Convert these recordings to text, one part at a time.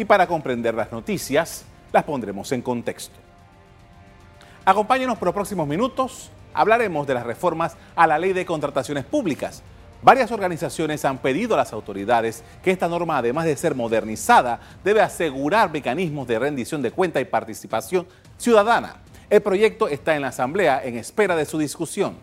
Y para comprender las noticias, las pondremos en contexto. Acompáñenos por los próximos minutos. Hablaremos de las reformas a la ley de contrataciones públicas. Varias organizaciones han pedido a las autoridades que esta norma, además de ser modernizada, debe asegurar mecanismos de rendición de cuenta y participación ciudadana. El proyecto está en la Asamblea en espera de su discusión.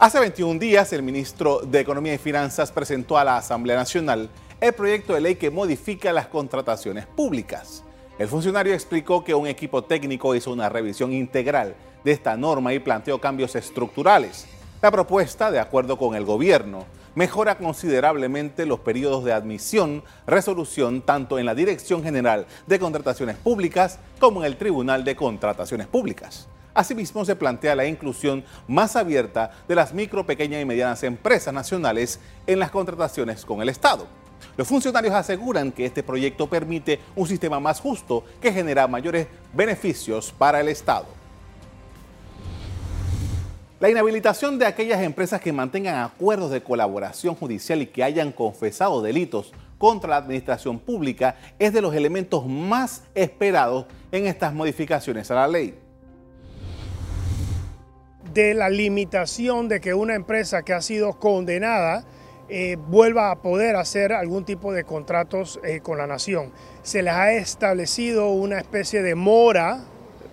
Hace 21 días, el ministro de Economía y Finanzas presentó a la Asamblea Nacional el proyecto de ley que modifica las contrataciones públicas. El funcionario explicó que un equipo técnico hizo una revisión integral de esta norma y planteó cambios estructurales. La propuesta, de acuerdo con el gobierno, mejora considerablemente los periodos de admisión, resolución tanto en la Dirección General de Contrataciones Públicas como en el Tribunal de Contrataciones Públicas. Asimismo, se plantea la inclusión más abierta de las micro, pequeñas y medianas empresas nacionales en las contrataciones con el Estado. Los funcionarios aseguran que este proyecto permite un sistema más justo que genera mayores beneficios para el Estado. La inhabilitación de aquellas empresas que mantengan acuerdos de colaboración judicial y que hayan confesado delitos contra la administración pública es de los elementos más esperados en estas modificaciones a la ley. De la limitación de que una empresa que ha sido condenada eh, vuelva a poder hacer algún tipo de contratos eh, con la nación. Se les ha establecido una especie de mora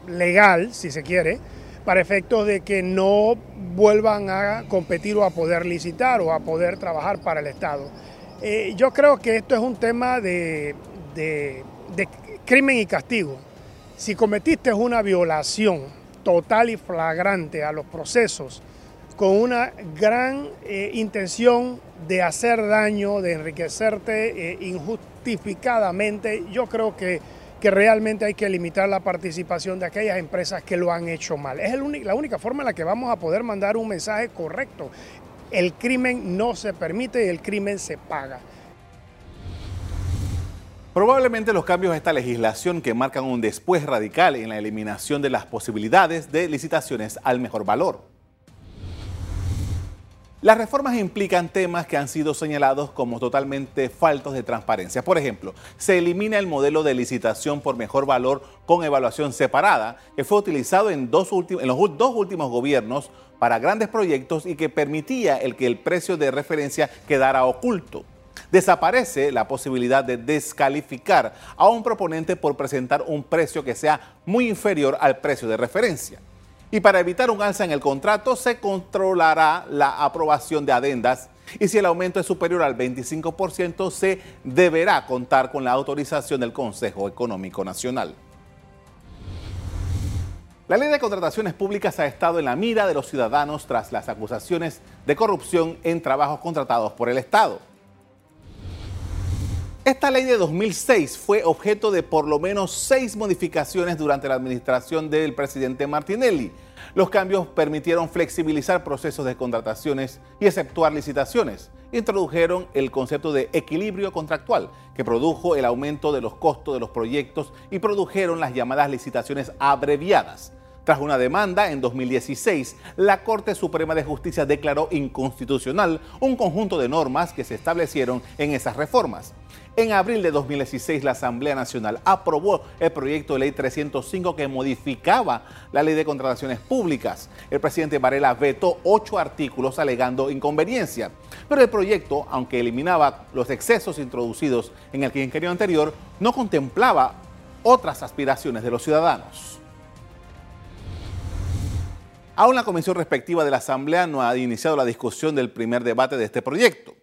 legal, si se quiere, para efectos de que no vuelvan a competir o a poder licitar o a poder trabajar para el Estado. Eh, yo creo que esto es un tema de, de, crimen y castigo. Si cometiste una violación total y flagrante a los procesos con una gran eh, intención de hacer daño, de enriquecerte eh, injustificadamente, yo creo que que realmente hay que limitar la participación de aquellas empresas que lo han hecho mal. Es la única forma en la que vamos a poder mandar un mensaje correcto. El crimen no se permite y el crimen se paga. Probablemente los cambios a esta legislación que marcan un después radical en la eliminación de las posibilidades de licitaciones al mejor valor. Las reformas implican temas que han sido señalados como totalmente faltos de transparencia. Por ejemplo, se elimina el modelo de licitación por mejor valor con evaluación separada, que fue utilizado en, los dos últimos gobiernos para grandes proyectos y que permitía el que el precio de referencia quedara oculto. Desaparece la posibilidad de descalificar a un proponente por presentar un precio que sea muy inferior al precio de referencia. Y para evitar un alza en el contrato, se controlará la aprobación de adendas y si el aumento es superior al 25%, se deberá contar con la autorización del Consejo Económico Nacional. La ley de contrataciones públicas ha estado en la mira de los ciudadanos tras las acusaciones de corrupción en trabajos contratados por el Estado. Esta ley de 2006 fue objeto de por lo menos seis modificaciones durante la administración del presidente Martinelli. Los cambios permitieron flexibilizar procesos de contrataciones y exceptuar licitaciones. Introdujeron el concepto de equilibrio contractual, que produjo el aumento de los costos de los proyectos y produjeron las llamadas licitaciones abreviadas. Tras una demanda en 2016, la Corte Suprema de Justicia declaró inconstitucional un conjunto de normas que se establecieron en esas reformas. En abril de 2016, la Asamblea Nacional aprobó el proyecto de ley 305 que modificaba la ley de contrataciones públicas. El presidente Varela vetó ocho artículos alegando inconveniencia. Pero el proyecto, aunque eliminaba los excesos introducidos en el quinquenio anterior, no contemplaba otras aspiraciones de los ciudadanos. Aún la comisión respectiva de la Asamblea no ha iniciado la discusión del primer debate de este proyecto.